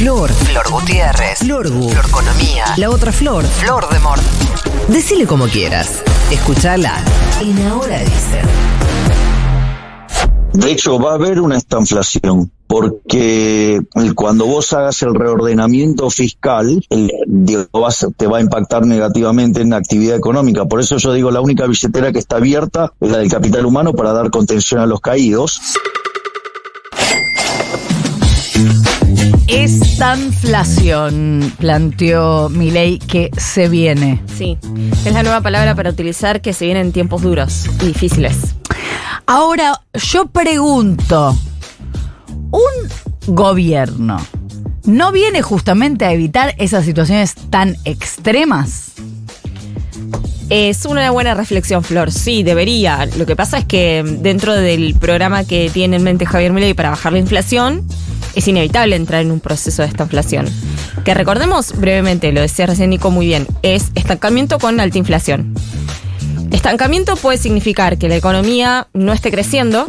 Flor. Flor Gutiérrez. Florgu. Florconomía. La otra Flor. Flor de Mort. Decile como quieras. Escúchala. En Ahora Dicen. De hecho, va a haber una estanflación, porque cuando vos hagas el reordenamiento fiscal, el- digo, vas- te va a impactar negativamente en la actividad económica. Por eso yo digo, la única billetera que está abierta es la del capital humano para dar contención a los caídos. Estanflación, planteó Milei que se viene. Sí, es la nueva palabra para utilizar que se vienen tiempos duros y difíciles. Ahora, yo pregunto, ¿un gobierno no viene justamente a evitar esas situaciones tan extremas? Es una buena reflexión, Flor. Sí, debería. Lo que pasa es que dentro del programa que tiene en mente Javier Milei para bajar la inflación, es inevitable entrar en un proceso de esta inflación. Que recordemos brevemente, lo decía recién Nico muy bien, es estancamiento con alta inflación. Estancamiento puede significar que la economía no esté creciendo.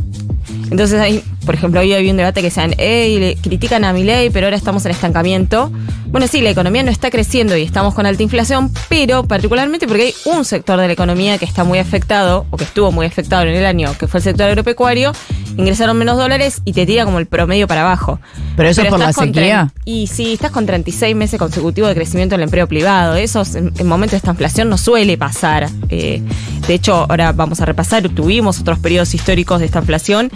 Entonces por ejemplo, hoy había un debate que decían, hey, critican a mi ley, pero ahora estamos en estancamiento. Bueno, sí, la economía no está creciendo y estamos con alta inflación, pero particularmente porque hay un sector de la economía que está muy afectado, o que estuvo muy afectado en el año, que fue el sector agropecuario, ingresaron menos dólares y te tira como el promedio para abajo. ¿Pero eso es por la sequía? Y sí, estás con 36 meses consecutivos de crecimiento del empleo privado. Eso en, en momentos de esta inflación no suele pasar. Eh, de hecho, ahora vamos a repasar, tuvimos otros periodos históricos de esta inflación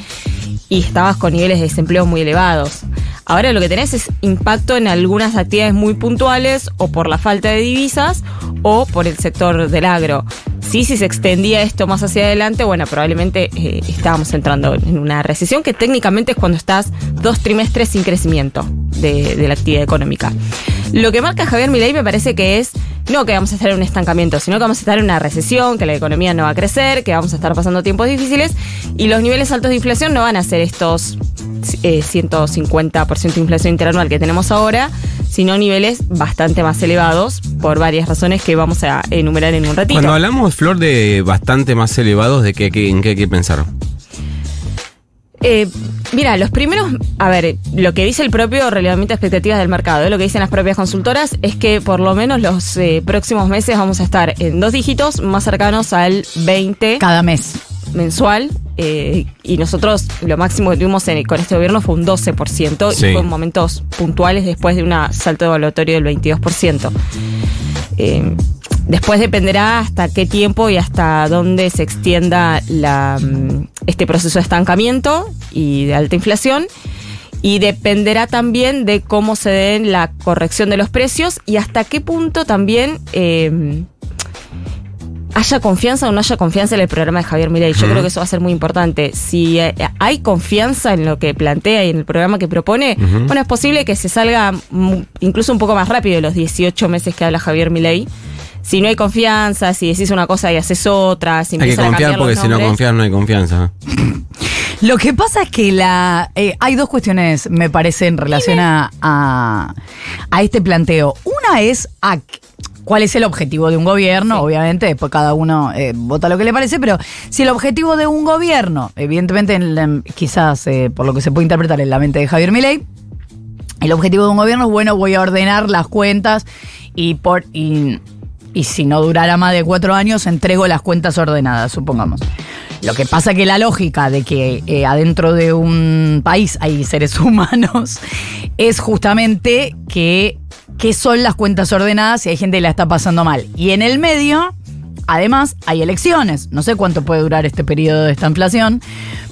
y estabas con niveles de desempleo muy elevados. Ahora lo que tenés es impacto en algunas actividades muy puntuales o por la falta de divisas o por el sector del agro. Sí, si se extendía esto más hacia adelante, bueno, probablemente eh, estábamos entrando en una recesión que técnicamente es cuando estás dos trimestres sin crecimiento de, la actividad económica. Lo que marca Javier Milei me parece que es no que vamos a estar en un estancamiento, sino que vamos a estar en una recesión, que la economía no va a crecer, que vamos a estar pasando tiempos difíciles y los niveles altos de inflación no van a ser estos eh, 150% de inflación interanual que tenemos ahora, sino niveles bastante más elevados por varias razones que vamos a enumerar en un ratito. Cuando hablamos, Flor, de bastante más elevados, ¿de qué, qué- en qué hay que pensar? Eh, mira, los primeros, a ver, lo que dice el propio relevamiento de expectativas del mercado, ¿eh? lo que dicen las propias consultoras, es que por lo menos los eh, próximos meses vamos a estar en dos dígitos más cercanos al 20 Cada mes. Mensual. eh, y nosotros lo máximo que tuvimos en- con este gobierno fue un 12% Sí. y fue en momentos puntuales después de un salto evaluatorio del 22%. Eh, después dependerá hasta qué tiempo y hasta dónde se extienda la, mm, este proceso de estancamiento y de alta inflación. Y dependerá también de cómo se den la corrección de los precios y hasta qué punto también eh, haya confianza o no haya confianza en el programa de Javier Milei. Yo creo que eso va a ser muy importante. Si eh, hay confianza en lo que plantea y en el programa que propone, bueno, es posible que se salga mm, incluso un poco más rápido de los 18 meses que habla Javier Milei. Si no hay confianza, si decís una cosa y haces otra, si Hay que a confiar porque si no confías no hay confianza. Lo que pasa es que la eh, hay dos cuestiones, me parece, en relación a, a, a este planteo. Una es a cuál es el objetivo de un gobierno, obviamente, después cada uno eh, vota lo que le parece, pero si el objetivo de un gobierno, evidentemente, en la- quizás eh, por lo que se puede interpretar en la mente de Javier Milei, el objetivo de un gobierno es, bueno, voy a ordenar las cuentas y por y, y si no durara más de cuatro años, entrego las cuentas ordenadas, supongamos. Lo que pasa que la lógica de que eh, adentro de un país hay seres humanos es justamente que, que son las cuentas ordenadas y hay gente que la está pasando mal. Y en el medio, además, hay elecciones. No sé cuánto puede durar este periodo de esta inflación,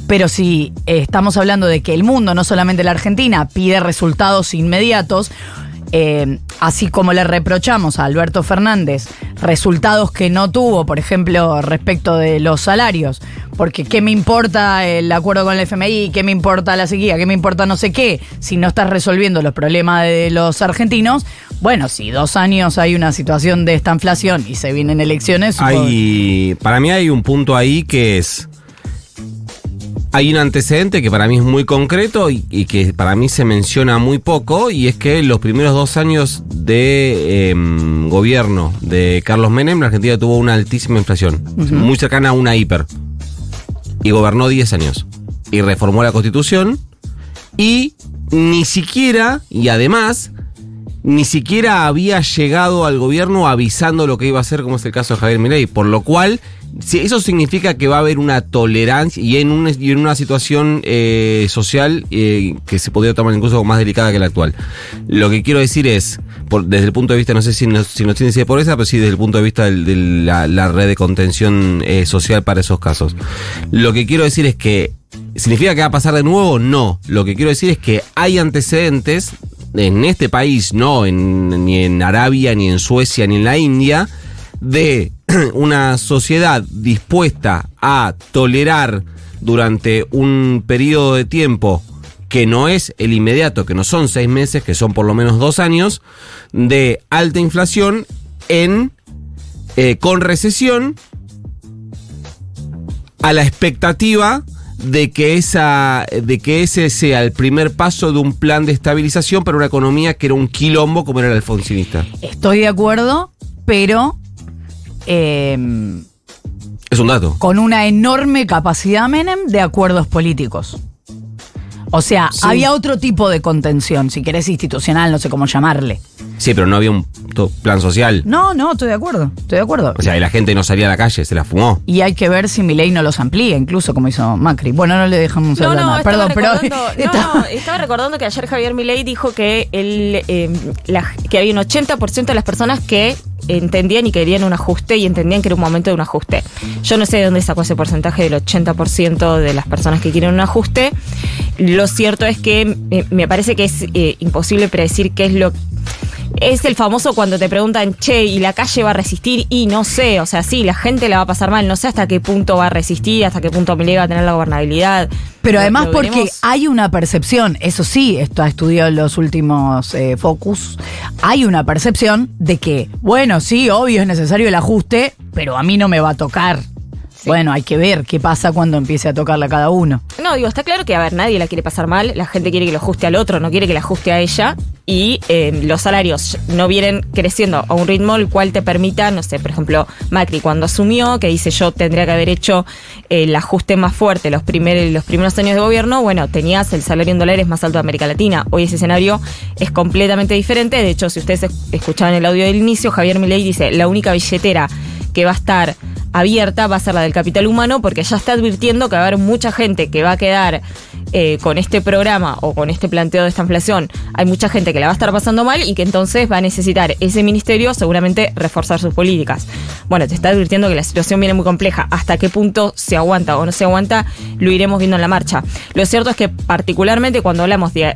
pero si eh, estamos hablando de que el mundo, no solamente la Argentina, pide resultados inmediatos, eh, así como le reprochamos a Alberto Fernández resultados que no tuvo, por ejemplo, respecto de los salarios, porque ¿qué me importa el acuerdo con el FMI? ¿Qué me importa la sequía? ¿Qué me importa no sé qué? Si no estás resolviendo los problemas de los argentinos, bueno, si dos años hay una situación de esta inflación y se vienen elecciones, Hay, para mí hay un punto ahí que es. Hay un antecedente que para mí es muy concreto y, y que para mí se menciona muy poco, y es que los primeros dos años de em, gobierno de Carlos Menem, la Argentina tuvo una altísima inflación, muy cercana a una hiper, y gobernó 10 años, y reformó la constitución, y ni siquiera, y además, ni siquiera había llegado al gobierno avisando lo que iba a hacer, como es el caso de Javier Milei, por lo cual si eso significa que va a haber una tolerancia y en, un, una situación eh, social eh, que se podría tomar incluso más delicada que la actual. Lo que quiero decir es, por, desde el punto de vista, no sé si nos, si nos tiene de pobreza, pero sí desde el punto de vista de la, la, red de contención eh, social para esos casos. Lo que quiero decir es que ¿Significa que va a pasar de nuevo? No. Lo que quiero decir es que hay antecedentes en este país, no en, ni en Arabia, ni en Suecia, ni en la India, de una sociedad dispuesta a tolerar durante un periodo de tiempo que no es el inmediato, que no son seis meses, que son por lo menos dos años, de alta inflación en eh, con recesión a la expectativa de que esa de que ese sea el primer paso de un plan de estabilización para una economía que era un quilombo como era el alfonsinista. Estoy de acuerdo, pero eh, es un dato. Con una enorme capacidad Menem de acuerdos políticos. O sea, había otro tipo de contención, si querés institucional, no sé cómo llamarle. Sí, pero no había un plan social. No, no, estoy de acuerdo, estoy de acuerdo. O sea, y la gente no salía a la calle, se la fumó. Y hay que ver si mi ley no los amplía, incluso como hizo Macri. Bueno, no le dejamos no, hablar no, Perdón, pero. No, estaba... recordando que ayer Javier Milei dijo que, él, eh, que había un 80% de las personas que entendían y querían un ajuste y entendían que era un momento de un ajuste. Yo no sé de dónde sacó ese porcentaje del 80% de las personas que quieren un ajuste. Lo cierto es que eh, me parece que es eh, imposible predecir qué es lo es el famoso cuando te preguntan, che, ¿y la calle va a resistir? Y no sé, o sea, sí, la gente la va a pasar mal, no sé hasta qué punto va a resistir, hasta qué punto Milei va a tener la gobernabilidad. Pero además porque hay una percepción, eso sí, esto ha estudiado en los últimos eh, focus, hay una percepción de que, bueno, sí, obvio es necesario el ajuste, pero a mí no me va a tocar. Bueno, hay que ver qué pasa cuando empiece a tocarle a cada uno. No, digo, está claro que, a ver, nadie la quiere pasar mal, la gente quiere que lo ajuste al otro, no quiere que le ajuste a ella, y eh, los salarios no vienen creciendo a un ritmo el cual te permita, no sé, por ejemplo, Macri cuando asumió, que dice yo tendría que haber hecho el ajuste más fuerte los, primeros los primeros años de gobierno, bueno, tenías el salario en dólares más alto de América Latina. Hoy ese escenario es completamente diferente. De hecho, si ustedes escuchaban el audio del inicio, Javier Milei dice, la única billetera que va a estar abierta va a ser la del capital humano porque ya está advirtiendo que va a haber mucha gente que va a quedar eh, con este programa o con este planteo de esta inflación. Hay mucha gente que la va a estar pasando mal y que entonces va a necesitar ese ministerio seguramente reforzar sus políticas. Bueno, te está advirtiendo que la situación viene muy compleja. Hasta qué punto se aguanta o no se aguanta lo iremos viendo en la marcha. Lo cierto es que particularmente cuando hablamos de,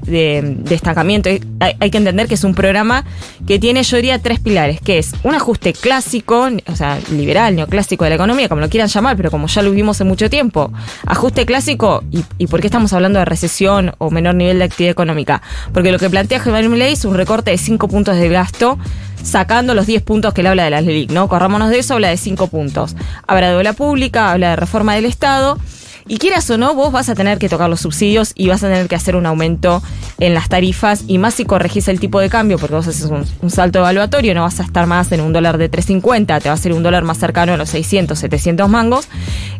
destacamiento hay, que entender que es un programa que tiene yo diría tres pilares, que es un ajuste clásico, o sea, liberal, neoclásico de la economía, como lo quieran llamar, pero como ya lo vivimos en mucho tiempo. Ajuste clásico, ¿y, por qué estamos hablando de recesión o menor nivel de actividad económica? Porque lo que plantea Javier Milei es un recorte de 5 puntos de gasto, sacando los 10 puntos que él habla de la LELIC, ¿no? Corrámonos de eso, habla de 5 puntos. Habla de obra pública, habla de reforma del Estado y quieras o no, vos vas a tener que tocar los subsidios y vas a tener que hacer un aumento en las tarifas y más si corregís el tipo de cambio, porque vos haces un, salto evaluatorio, no vas a estar más en un dólar de 3.50, te va a ser un dólar más cercano a los 600, 700 mangos.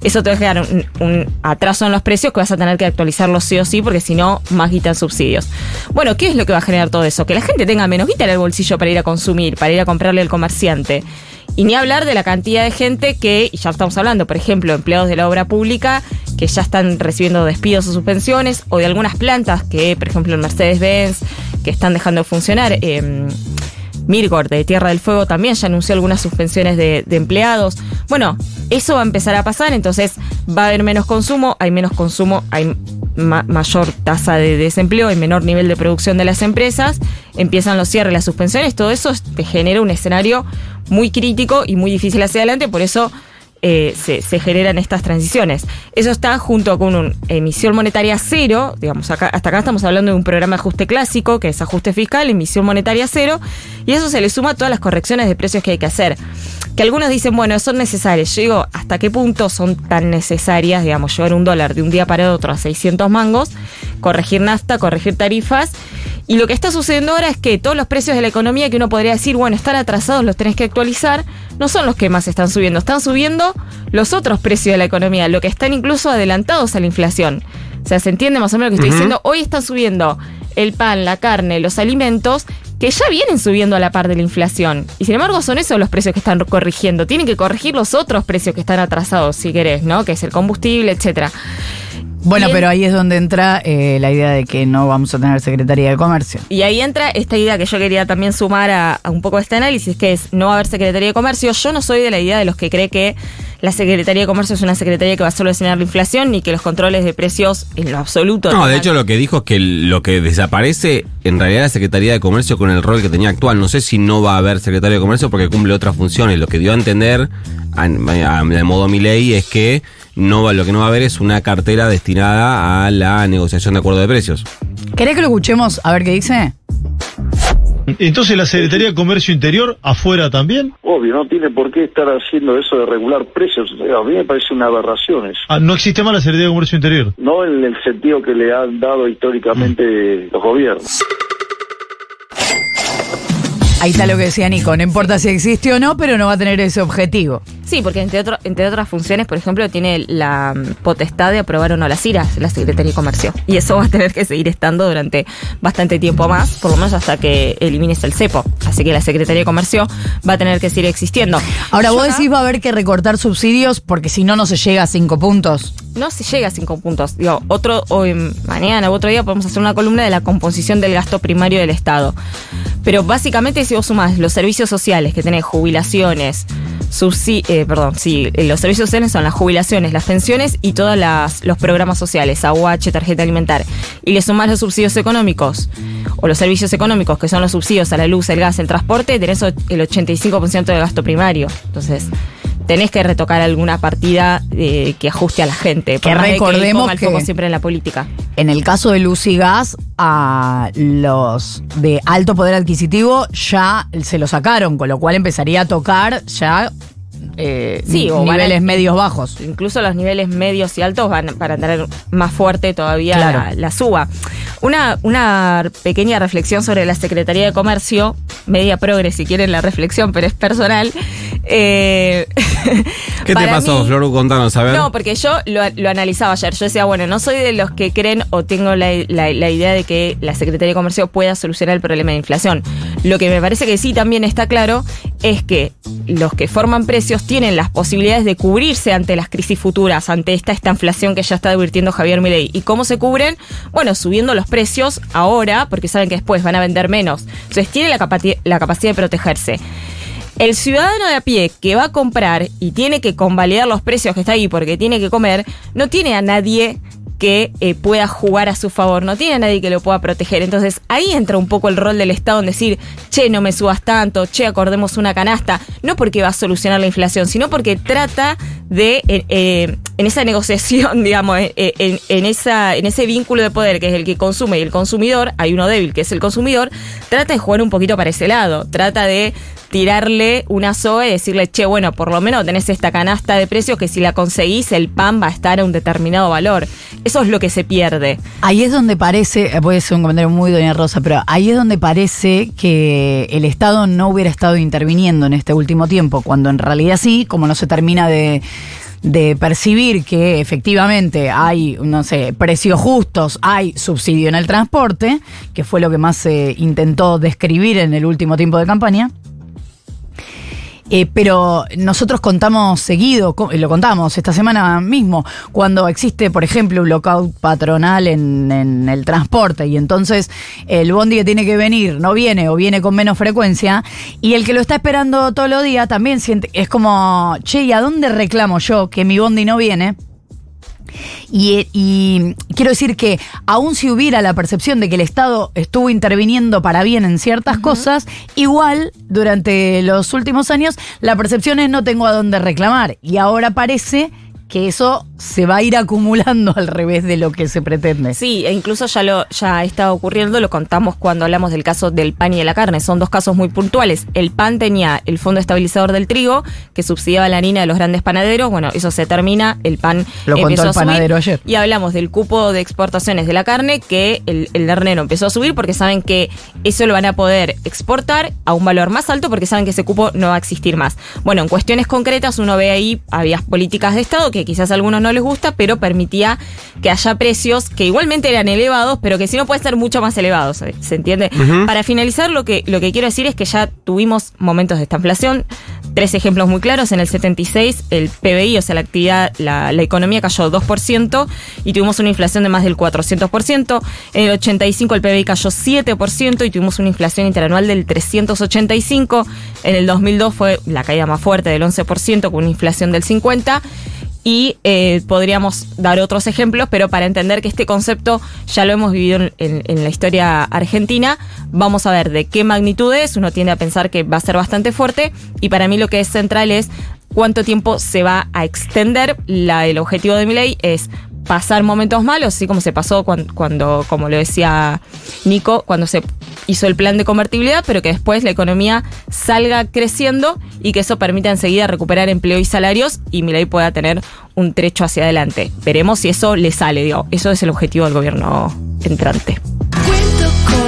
Eso te va a generar un, atraso en los precios que vas a tener que actualizarlos sí o sí, porque si no, más guita en subsidios. Bueno, ¿qué es lo que va a generar todo eso? Que la gente tenga menos guita en el bolsillo para ir a consumir, para ir a comprarle al comerciante. Y ni hablar de la cantidad de gente que, y ya estamos hablando, por ejemplo, empleados de la obra pública que ya están recibiendo despidos o suspensiones, o de algunas plantas que, por ejemplo, en Mercedes-Benz, que están dejando de funcionar. Eh, de Tierra del Fuego también ya anunció algunas suspensiones de, empleados. Bueno, eso va a empezar a pasar, entonces va a haber menos consumo, hay menos consumo, hay mayor tasa de desempleo, hay menor nivel de producción de las empresas, empiezan los cierres, las suspensiones, todo eso te genera un escenario muy crítico y muy difícil hacia adelante, por eso eh, se, generan estas transiciones. Eso está junto con una emisión monetaria cero, digamos, acá, hasta acá estamos hablando de un programa de ajuste clásico, que es ajuste fiscal, emisión monetaria cero, y eso se le suma todas las correcciones de precios que hay que hacer. Que algunos dicen, bueno, son necesarias. Yo digo, ¿hasta qué punto son tan necesarias, digamos, llevar un dólar de un día para otro a 600 mangos, corregir nafta, corregir tarifas? Y lo que está sucediendo ahora es que todos los precios de la economía que uno podría decir, bueno, están atrasados, los tenés que actualizar, no son los que más están subiendo, están subiendo los otros precios de la economía, lo que están incluso adelantados a la inflación. O sea, ¿se entiende más o menos lo que estoy diciendo? Hoy están subiendo el pan, la carne, los alimentos que ya vienen subiendo a la par de la inflación. Y sin embargo son esos los precios que están corrigiendo. Tienen que corregir los otros precios que están atrasados, si querés, ¿no? Que es el combustible, etcétera. Bueno, pero ahí es donde entra eh, la idea de que no vamos a tener Secretaría de Comercio. Y ahí entra esta idea que yo quería también sumar a, a un poco este análisis, que es no va a haber Secretaría de Comercio. Yo no soy de la idea de los que cree que la Secretaría de Comercio es una secretaría que va a solucionar la inflación ni que los controles de precios en lo absoluto. No, de hecho lo que dijo es que lo que desaparece en realidad es la Secretaría de Comercio con el rol que tenía actual. No sé si no va a haber Secretario de Comercio porque cumple otras funciones. Lo que dio a entender, a- a- de modo mi ley, es que no lo que no va a haber es una cartera destinada a la negociación de acuerdo de precios. ¿Querés que lo escuchemos a ver qué dice? Entonces la Secretaría de Comercio Interior afuera también. Obvio, no tiene por qué estar haciendo eso de regular precios. A mí me parece una aberración eso. Ah, no existe más la Secretaría de Comercio Interior. No en el sentido que le han dado históricamente los gobiernos. Ahí está lo que decía Nico. No importa si existe o no, pero no va a tener ese objetivo. Sí, porque entre, otro- entre otras funciones, por ejemplo, tiene la mm, potestad de aprobar o no las IRAs, la Secretaría de Comercio. Y eso va a tener que seguir estando durante bastante tiempo más, por lo menos hasta que elimines el cepo. Así que la Secretaría de Comercio va a tener que seguir existiendo. Ahora, Yo vos acá- decís va a haber que recortar subsidios porque si no, no se llega a cinco puntos. no se llega a cinco puntos. Digo, otro, hoy, mañana u otro día podemos hacer una columna de la composición del gasto primario del Estado. Pero básicamente si vos sumás los servicios sociales que tenés, jubilaciones, subsi eh, perdón, sí, eh, los servicios sociales son las jubilaciones, las pensiones y todos los programas sociales, aguache, tarjeta alimentar, y le sumás los subsidios económicos o los servicios económicos, que son los subsidios a la luz, el gas, el transporte, tenés el 85% del gasto primario. Entonces, tenés que retocar alguna partida eh, que ajuste a la gente. Que recordemos el que- foco siempre en la política. En el caso de luz y gas, a los de alto poder adquisitivo ya se lo sacaron, con lo cual empezaría a tocar ya eh, Sí, o a- niveles medios bajos. Incluso los niveles medios y altos van para tener más fuerte todavía Claro. la, la suba. Una, una pequeña reflexión sobre la Secretaría de Comercio, media progres si quieren la reflexión, pero es personal. Eh, ¿Qué te pasó, mí- Floru? Contanos, a ver. No, porque yo lo, lo analizaba ayer. Yo decía, bueno, no soy de los que creen o tengo la, la- la idea de que la Secretaría de Comercio pueda solucionar el problema de inflación. Lo que me parece que sí también está claro es que los que forman precios tienen las posibilidades de cubrirse ante las crisis futuras, ante esta, esta inflación que ya está advirtiendo Javier Milei. ¿Y cómo se cubren? Bueno, subiendo los precios ahora, porque saben que después van a vender menos. Entonces tienen la capacidad de protegerse. El ciudadano de a pie que va a comprar y tiene que convalidar los precios que está ahí porque tiene que comer, no tiene a nadie que eh, pueda jugar a su favor, no tiene a nadie que lo pueda proteger. Entonces ahí entra un poco el rol del Estado en decir, che, no me subas tanto, che, acordemos una canasta, no porque va a solucionar la inflación, sino porque trata de, eh, eh, en esa negociación, digamos, eh, eh, en, ese vínculo de poder que es el que consume y el consumidor, hay uno débil que es el consumidor, trata de jugar un poquito para ese lado, trata de tirarle una soga y decirle, che, bueno, por lo menos tenés esta canasta de precios que si la conseguís el pan va a estar a un determinado valor. Eso es lo que se pierde. Ahí es donde parece, eh, puede ser un comentario muy doña Rosa, pero ahí es donde parece que el Estado no hubiera estado interviniendo en este último tiempo, cuando en realidad sí, como no se termina de, de percibir que efectivamente hay, no sé, precios justos, hay subsidio en el transporte, que fue lo que más se intentó describir en el último tiempo de campaña. Eh, pero nosotros contamos seguido, co- lo contamos esta semana mismo, cuando existe, por ejemplo, un lockout patronal en, en el transporte y entonces el bondi que tiene que venir no viene o viene con menos frecuencia y el que lo está esperando todos los días también siente, es como, che, ¿y a dónde reclamo yo que mi bondi no viene? Y, y quiero decir que aun si hubiera la percepción de que el Estado estuvo interviniendo para bien en ciertas cosas, igual durante los últimos años la percepción es no tengo a dónde reclamar. Y ahora parece que eso se va a ir acumulando al revés de lo que se pretende. Sí, e incluso ya lo ya está ocurriendo, lo contamos cuando hablamos del caso del pan y de la carne. Son dos casos muy puntuales. El pan tenía el fondo estabilizador del trigo, que subsidiaba la harina de los grandes panaderos. Bueno, eso se termina, el pan Lo contó el a subir. panadero ayer. Y hablamos del cupo de exportaciones de la carne, que el, el ternero empezó a subir porque saben que eso lo van a poder exportar a un valor más alto porque saben que ese cupo no va a existir más. Bueno, en cuestiones concretas uno ve ahí, había políticas de Estado que que quizás a algunos no les gusta, pero permitía que haya precios que igualmente eran elevados, pero que si no pueden ser mucho más elevados, ¿se entiende? Para finalizar, lo que, lo que quiero decir es que ya tuvimos momentos de esta inflación. Tres ejemplos muy claros. En el 76, el PBI, o sea, la actividad, la, la economía cayó 2% y tuvimos una inflación de más del 400%. En el 85, el PBI cayó 7% y tuvimos una inflación interanual del 385. En el 2002 fue la caída más fuerte del 11% con una inflación del 50%. Y eh, podríamos dar otros ejemplos, pero para entender que este concepto ya lo hemos vivido en, la historia argentina, vamos a ver de qué magnitud es. Uno tiende a pensar que va a ser bastante fuerte. Y para mí lo que es central es cuánto tiempo se va a extender. El objetivo de mi ley es pasar momentos malos, así como se pasó cuando, cuando, como lo decía Nico, cuando se hizo el plan de convertibilidad, pero que después la economía salga creciendo y que eso permita enseguida recuperar empleo y salarios y mi ley pueda tener un trecho hacia adelante. Veremos si eso le sale, digo, eso es el objetivo del gobierno entrante.